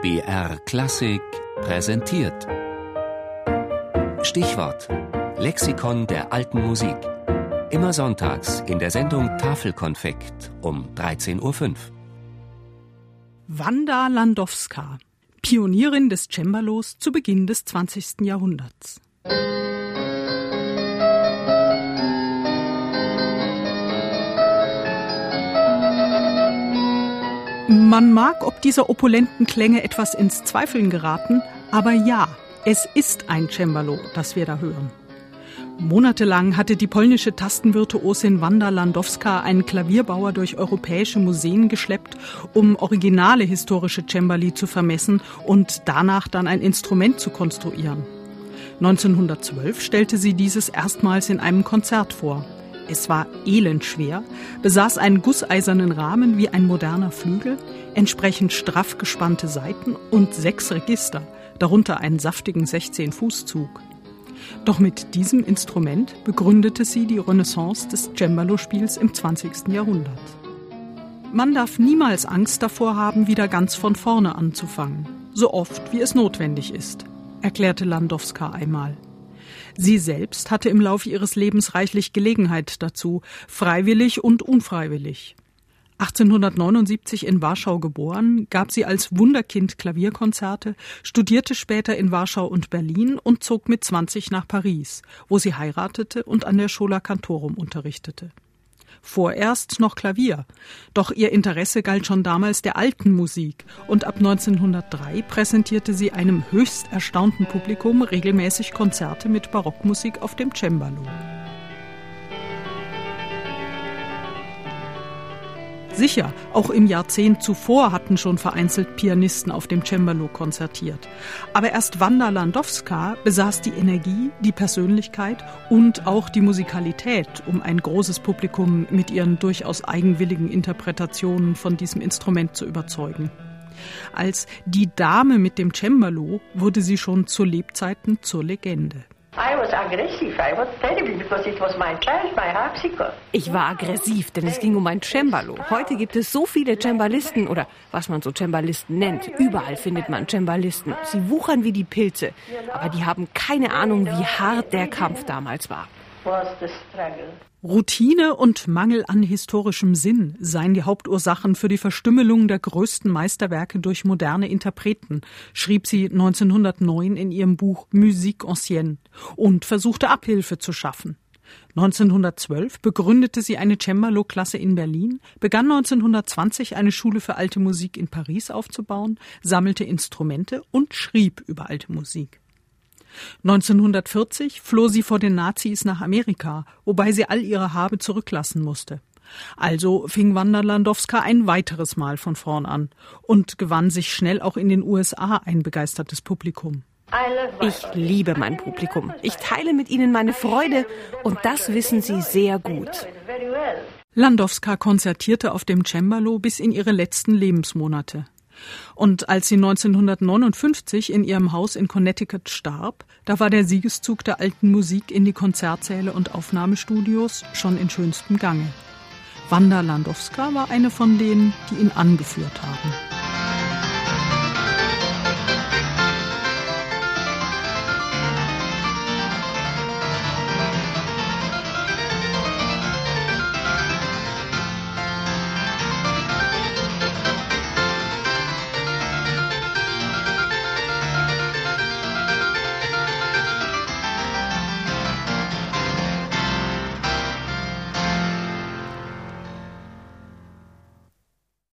BR Klassik präsentiert. Stichwort: Lexikon der alten Musik. Immer sonntags in der Sendung Tafelkonfekt um 13.05 Uhr. Wanda Landowska, Pionierin des Cembalos zu Beginn des 20. Jahrhunderts. Man mag ob dieser opulenten Klänge etwas ins Zweifeln geraten, aber ja, es ist ein Cembalo, das wir da hören. Monatelang hatte die polnische Tastenvirtuosin Wanda Landowska einen Klavierbauer durch europäische Museen geschleppt, um originale historische Cembali zu vermessen und danach dann ein Instrument zu konstruieren. 1912 stellte sie dieses erstmals in einem Konzert vor. Es war elendschwer, besaß einen gusseisernen Rahmen wie ein moderner Flügel, entsprechend straff gespannte Seiten und sechs Register, darunter einen saftigen 16-Fuß-Zug. Doch mit diesem Instrument begründete sie die Renaissance des Cembalo-Spiels im 20. Jahrhundert. Man darf niemals Angst davor haben, wieder ganz von vorne anzufangen, so oft wie es notwendig ist, erklärte Landowska einmal. Sie selbst hatte im Laufe ihres Lebens reichlich Gelegenheit dazu, freiwillig und unfreiwillig. 1879 in Warschau geboren, gab sie als Wunderkind Klavierkonzerte, studierte später in Warschau und Berlin und zog mit 20 nach Paris, wo sie heiratete und an der Schola Cantorum unterrichtete. Vorerst noch Klavier. Doch ihr Interesse galt schon damals der alten Musik und ab 1903 präsentierte sie einem höchst erstaunten Publikum regelmäßig Konzerte mit Barockmusik auf dem Cembalo. Sicher, auch im Jahrzehnt zuvor hatten schon vereinzelt Pianisten auf dem Cembalo konzertiert. Aber erst Wanda Landowska besaß die Energie, die Persönlichkeit und auch die Musikalität, um ein großes Publikum mit ihren durchaus eigenwilligen Interpretationen von diesem Instrument zu überzeugen. Als die Dame mit dem Cembalo wurde sie schon zu Lebzeiten zur Legende. Ich war aggressiv, denn es ging um ein Cembalo. Heute gibt es so viele Cembalisten oder was man so Cembalisten nennt. Überall findet man Cembalisten. Sie wuchern wie die Pilze, aber die haben keine Ahnung, wie hart der Kampf damals war. Routine und Mangel an historischem Sinn seien die Hauptursachen für die Verstümmelung der größten Meisterwerke durch moderne Interpreten, schrieb sie 1909 in ihrem Buch Musique ancienne und versuchte Abhilfe zu schaffen. 1912 begründete sie eine Cembalo-Klasse in Berlin, begann 1920 eine Schule für alte Musik in Paris aufzubauen, sammelte Instrumente und schrieb über alte Musik. 1940 floh sie vor den Nazis nach Amerika, wobei sie all ihre Habe zurücklassen musste. Also fing Wanda Landowska ein weiteres Mal von vorn an und gewann sich schnell auch in den USA ein begeistertes Publikum. Ich liebe mein Publikum. Ich teile mit ihnen meine Freude und das wissen sie sehr gut. Landowska konzertierte auf dem Cembalo bis in ihre letzten Lebensmonate. Und als sie 1959 in ihrem Haus in Connecticut starb, da war der Siegeszug der alten Musik in die Konzertsäle und Aufnahmestudios schon in schönstem Gange. Wanda Landowska war eine von denen, die ihn angeführt haben.